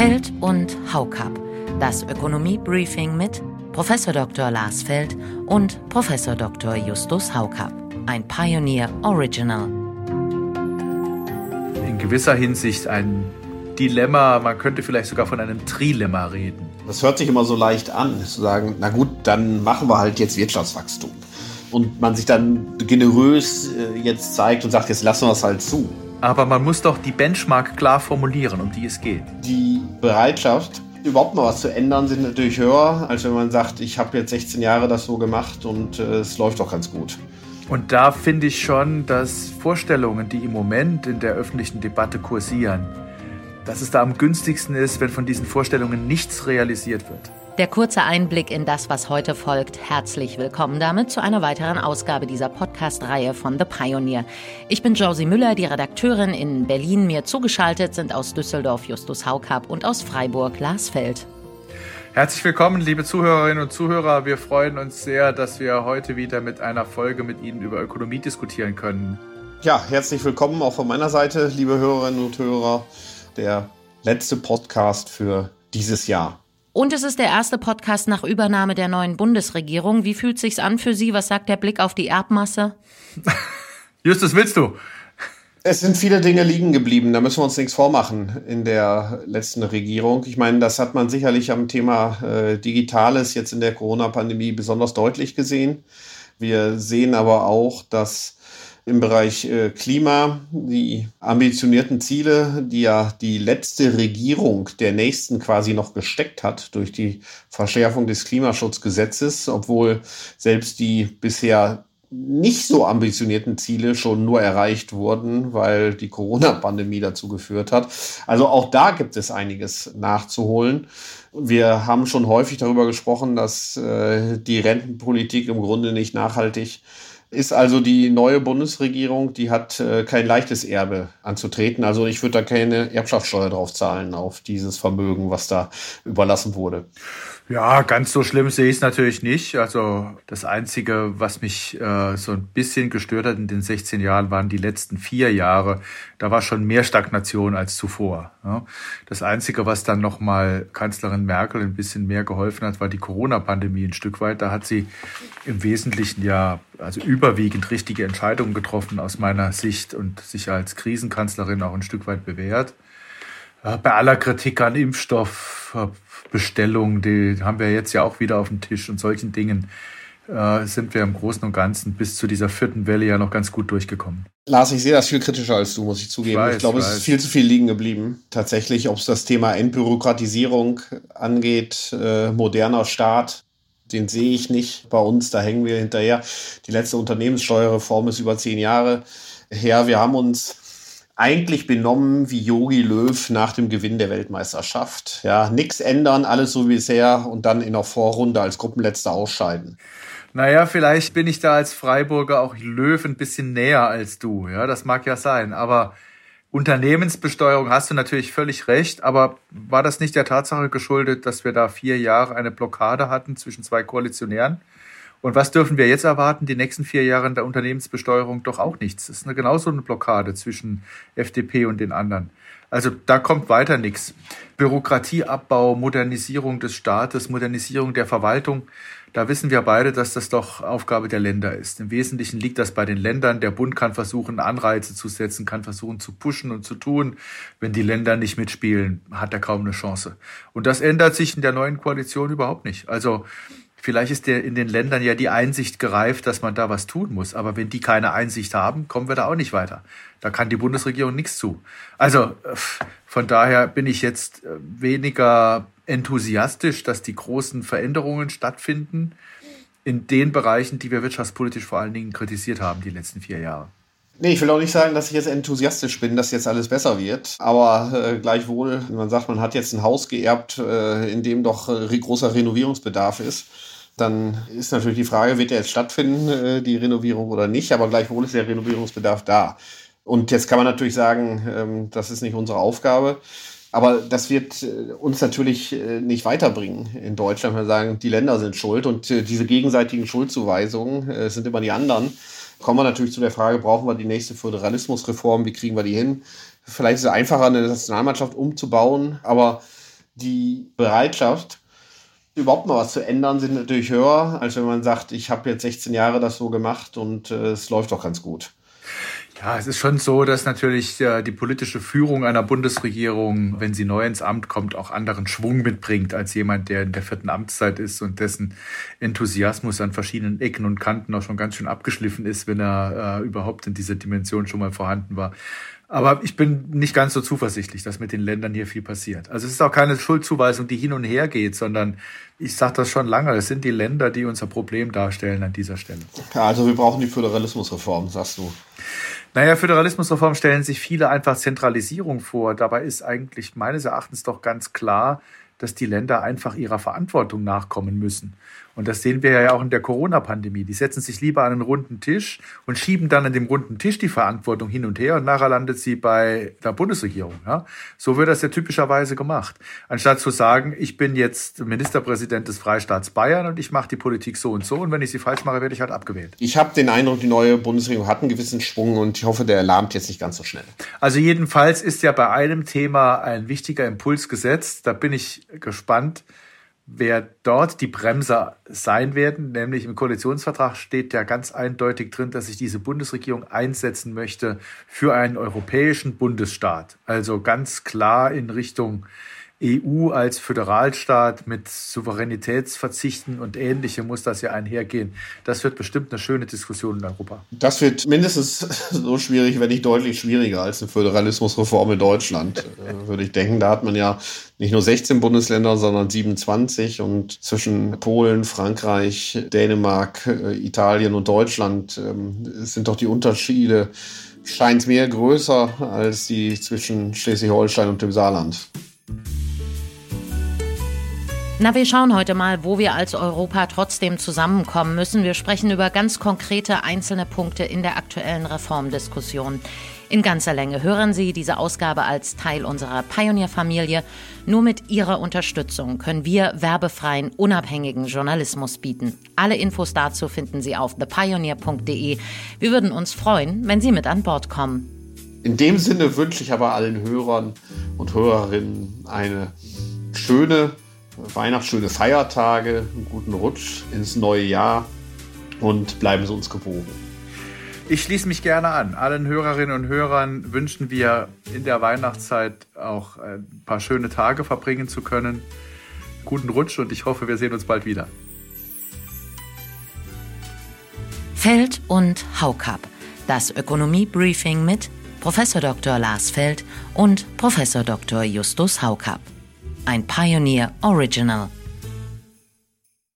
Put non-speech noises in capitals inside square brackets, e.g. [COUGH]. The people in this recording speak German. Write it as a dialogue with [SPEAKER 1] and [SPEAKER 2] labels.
[SPEAKER 1] Feld und Haukap. Das Ökonomie-Briefing mit Prof. Dr. Lars Feld und Prof. Dr. Justus Haukap. Ein Pioneer Original.
[SPEAKER 2] In gewisser Hinsicht ein Dilemma, man könnte vielleicht sogar von einem Trilemma reden.
[SPEAKER 3] Das hört sich immer so leicht an, zu sagen, na gut, dann machen wir halt jetzt Wirtschaftswachstum. Und man sich dann generös äh, jetzt zeigt und sagt, jetzt lassen wir es halt zu.
[SPEAKER 2] Aber man muss doch die Benchmark klar formulieren, um die es geht.
[SPEAKER 3] Die Bereitschaft, überhaupt mal was zu ändern, sind natürlich höher, als wenn man sagt, ich habe jetzt 16 Jahre das so gemacht und äh, es läuft doch ganz gut.
[SPEAKER 2] Und da finde ich schon, dass Vorstellungen, die im Moment in der öffentlichen Debatte kursieren, dass es da am günstigsten ist, wenn von diesen Vorstellungen nichts realisiert wird.
[SPEAKER 1] Der kurze Einblick in das, was heute folgt. Herzlich willkommen damit zu einer weiteren Ausgabe dieser Podcast-Reihe von The Pioneer. Ich bin Josie Müller, die Redakteurin in Berlin. Mir zugeschaltet sind aus Düsseldorf Justus Haukap und aus Freiburg Lars Feld.
[SPEAKER 2] Herzlich willkommen, liebe Zuhörerinnen und Zuhörer. Wir freuen uns sehr, dass wir heute wieder mit einer Folge mit Ihnen über Ökonomie diskutieren können.
[SPEAKER 3] Ja, herzlich willkommen auch von meiner Seite, liebe Hörerinnen und Hörer. Der letzte Podcast für dieses Jahr.
[SPEAKER 1] Und es ist der erste Podcast nach Übernahme der neuen Bundesregierung. Wie fühlt sich's an für Sie? Was sagt der Blick auf die Erbmasse? [LAUGHS]
[SPEAKER 2] Justus, willst du?
[SPEAKER 3] Es sind viele Dinge liegen geblieben, da müssen wir uns nichts vormachen in der letzten Regierung. Ich meine, das hat man sicherlich am Thema äh, Digitales jetzt in der Corona-Pandemie besonders deutlich gesehen. Wir sehen aber auch, dass im Bereich äh, Klima, die ambitionierten Ziele, die ja die letzte Regierung der nächsten quasi noch gesteckt hat durch die Verschärfung des Klimaschutzgesetzes, obwohl selbst die bisher nicht so ambitionierten Ziele schon nur erreicht wurden, weil die Corona-Pandemie dazu geführt hat. Also auch da gibt es einiges nachzuholen. Wir haben schon häufig darüber gesprochen, dass äh, die Rentenpolitik im Grunde nicht nachhaltig ist also die neue Bundesregierung, die hat äh, kein leichtes Erbe anzutreten. Also ich würde da keine Erbschaftssteuer drauf zahlen auf dieses Vermögen, was da überlassen wurde.
[SPEAKER 2] Ja, ganz so schlimm sehe ich es natürlich nicht. Also das Einzige, was mich äh, so ein bisschen gestört hat in den 16 Jahren, waren die letzten vier Jahre. Da war schon mehr Stagnation als zuvor. Ja. Das Einzige, was dann nochmal Kanzlerin Merkel ein bisschen mehr geholfen hat, war die Corona-Pandemie ein Stück weit. Da hat sie im Wesentlichen ja also überwiegend richtige Entscheidungen getroffen aus meiner Sicht und sich als Krisenkanzlerin auch ein Stück weit bewährt. Bei aller Kritik an Impfstoffbestellungen, die haben wir jetzt ja auch wieder auf dem Tisch und solchen Dingen äh, sind wir im Großen und Ganzen bis zu dieser vierten Welle ja noch ganz gut durchgekommen.
[SPEAKER 3] Lars, ich sehe das viel kritischer als du, muss ich zugeben. Ich, weiß, ich glaube, es ist viel zu viel liegen geblieben. Tatsächlich, ob es das Thema Entbürokratisierung angeht, äh, moderner Staat, den sehe ich nicht bei uns, da hängen wir hinterher. Die letzte Unternehmenssteuerreform ist über zehn Jahre her. Wir haben uns eigentlich benommen wie Yogi Löw nach dem Gewinn der Weltmeisterschaft. Ja, nichts ändern, alles so wie bisher und dann in der Vorrunde als Gruppenletzter ausscheiden.
[SPEAKER 2] Naja, vielleicht bin ich da als Freiburger auch Löw ein bisschen näher als du. Ja, das mag ja sein. Aber Unternehmensbesteuerung hast du natürlich völlig recht. Aber war das nicht der Tatsache geschuldet, dass wir da vier Jahre eine Blockade hatten zwischen zwei Koalitionären? Und was dürfen wir jetzt erwarten? Die nächsten vier Jahre in der Unternehmensbesteuerung doch auch nichts. Das ist eine, genauso eine Blockade zwischen FDP und den anderen. Also da kommt weiter nichts. Bürokratieabbau, Modernisierung des Staates, Modernisierung der Verwaltung. Da wissen wir beide, dass das doch Aufgabe der Länder ist. Im Wesentlichen liegt das bei den Ländern. Der Bund kann versuchen, Anreize zu setzen, kann versuchen zu pushen und zu tun. Wenn die Länder nicht mitspielen, hat er kaum eine Chance. Und das ändert sich in der neuen Koalition überhaupt nicht. Also Vielleicht ist der in den Ländern ja die Einsicht gereift, dass man da was tun muss. Aber wenn die keine Einsicht haben, kommen wir da auch nicht weiter. Da kann die Bundesregierung nichts zu. Also von daher bin ich jetzt äh, weniger enthusiastisch, dass die großen Veränderungen stattfinden in den Bereichen, die wir wirtschaftspolitisch vor allen Dingen kritisiert haben die letzten vier Jahre.
[SPEAKER 3] Nee, ich will auch nicht sagen, dass ich jetzt enthusiastisch bin, dass jetzt alles besser wird. Aber äh, gleichwohl, wenn man sagt, man hat jetzt ein Haus geerbt, äh, in dem doch äh, großer Renovierungsbedarf ist, dann ist natürlich die Frage, wird der jetzt stattfinden, äh, die Renovierung oder nicht? Aber gleichwohl ist der Renovierungsbedarf da. Und jetzt kann man natürlich sagen, ähm, das ist nicht unsere Aufgabe. Aber das wird äh, uns natürlich äh, nicht weiterbringen in Deutschland, wenn wir sagen, die Länder sind schuld und äh, diese gegenseitigen Schuldzuweisungen sind immer die anderen kommen wir natürlich zu der Frage, brauchen wir die nächste Föderalismusreform, wie kriegen wir die hin? Vielleicht ist es einfacher, eine Nationalmannschaft umzubauen, aber Die Bereitschaft, überhaupt mal was zu ändern, sind natürlich höher, als wenn man sagt, ich habe jetzt 16 Jahre das so gemacht und es läuft doch ganz gut.
[SPEAKER 2] Ja, es ist schon so, dass natürlich äh, die politische Führung einer Bundesregierung, wenn sie neu ins Amt kommt, auch anderen Schwung mitbringt als jemand, der in der vierten Amtszeit ist und dessen Enthusiasmus an verschiedenen Ecken und Kanten auch schon ganz schön abgeschliffen ist, wenn er äh, überhaupt in dieser Dimension schon mal vorhanden war. Aber ich bin nicht ganz so zuversichtlich, dass mit den Ländern hier viel passiert. Also es ist auch keine Schuldzuweisung, die hin und her geht, sondern ich sage das schon lange, es sind die Länder, die unser Problem darstellen an dieser Stelle.
[SPEAKER 3] Also wir brauchen die Föderalismusreform, sagst du.
[SPEAKER 2] Naja, Föderalismusreform stellen sich viele einfach Zentralisierung vor. Dabei ist eigentlich meines Erachtens doch ganz klar, dass die Länder einfach ihrer Verantwortung nachkommen müssen. Und das sehen wir ja auch in der Corona-Pandemie. Die setzen sich lieber an einen runden Tisch und schieben dann an dem runden Tisch die Verantwortung hin und her und nachher landet sie bei der Bundesregierung. Ja? So wird das ja typischerweise gemacht. Anstatt zu sagen, ich bin jetzt Ministerpräsident des Freistaats Bayern und ich mache die Politik so und so und wenn ich sie falsch mache, werde ich halt abgewählt.
[SPEAKER 3] Ich habe den Eindruck, die neue Bundesregierung hat einen gewissen Schwung und ich hoffe, der erlahmt jetzt nicht ganz so schnell.
[SPEAKER 2] Also jedenfalls ist ja bei einem Thema ein wichtiger Impuls gesetzt. Da bin ich gespannt, wer dort die Bremser sein werden, nämlich im Koalitionsvertrag steht ja ganz eindeutig drin, dass sich diese Bundesregierung einsetzen möchte für einen europäischen Bundesstaat. Also ganz klar in Richtung EU als Föderalstaat mit Souveränitätsverzichten und ähnlichem muss das ja einhergehen. Das wird bestimmt eine schöne Diskussion in Europa.
[SPEAKER 3] Das wird mindestens [LAUGHS] so schwierig, wenn nicht deutlich schwieriger als eine Föderalismusreform in Deutschland, äh, würde ich denken. Da hat man ja nicht nur 16 Bundesländer, sondern 27 und zwischen Polen, Frankreich, Dänemark, äh, Italien und Deutschland ähm, sind doch die Unterschiede scheint mir größer als die zwischen Schleswig-Holstein und dem Saarland.
[SPEAKER 1] Na, wir schauen heute mal, wo wir als Europa trotzdem zusammenkommen müssen. Wir sprechen über ganz konkrete einzelne Punkte in der aktuellen Reformdiskussion. In ganzer Länge hören Sie diese Ausgabe als Teil unserer Pioneer-Familie. Nur mit Ihrer Unterstützung können wir werbefreien, unabhängigen Journalismus bieten. Alle Infos dazu finden Sie auf thepioneer.de. Wir würden uns freuen, wenn Sie mit an Bord kommen.
[SPEAKER 3] In dem Sinne wünsche ich aber allen Hörern und Hörerinnen eine schöne Weihnachtsschöne Feiertage, einen guten Rutsch ins neue Jahr und bleiben Sie uns gewogen.
[SPEAKER 2] Ich schließe mich gerne an. Allen Hörerinnen und Hörern wünschen wir in der Weihnachtszeit auch ein paar schöne Tage verbringen zu können. Guten Rutsch und ich hoffe, wir sehen uns bald wieder.
[SPEAKER 1] Feld und Haukap. Das Ökonomie-Briefing mit Prof. Dr. Lars Feld und Prof. Dr. Justus Haukap ein Pioneer Original.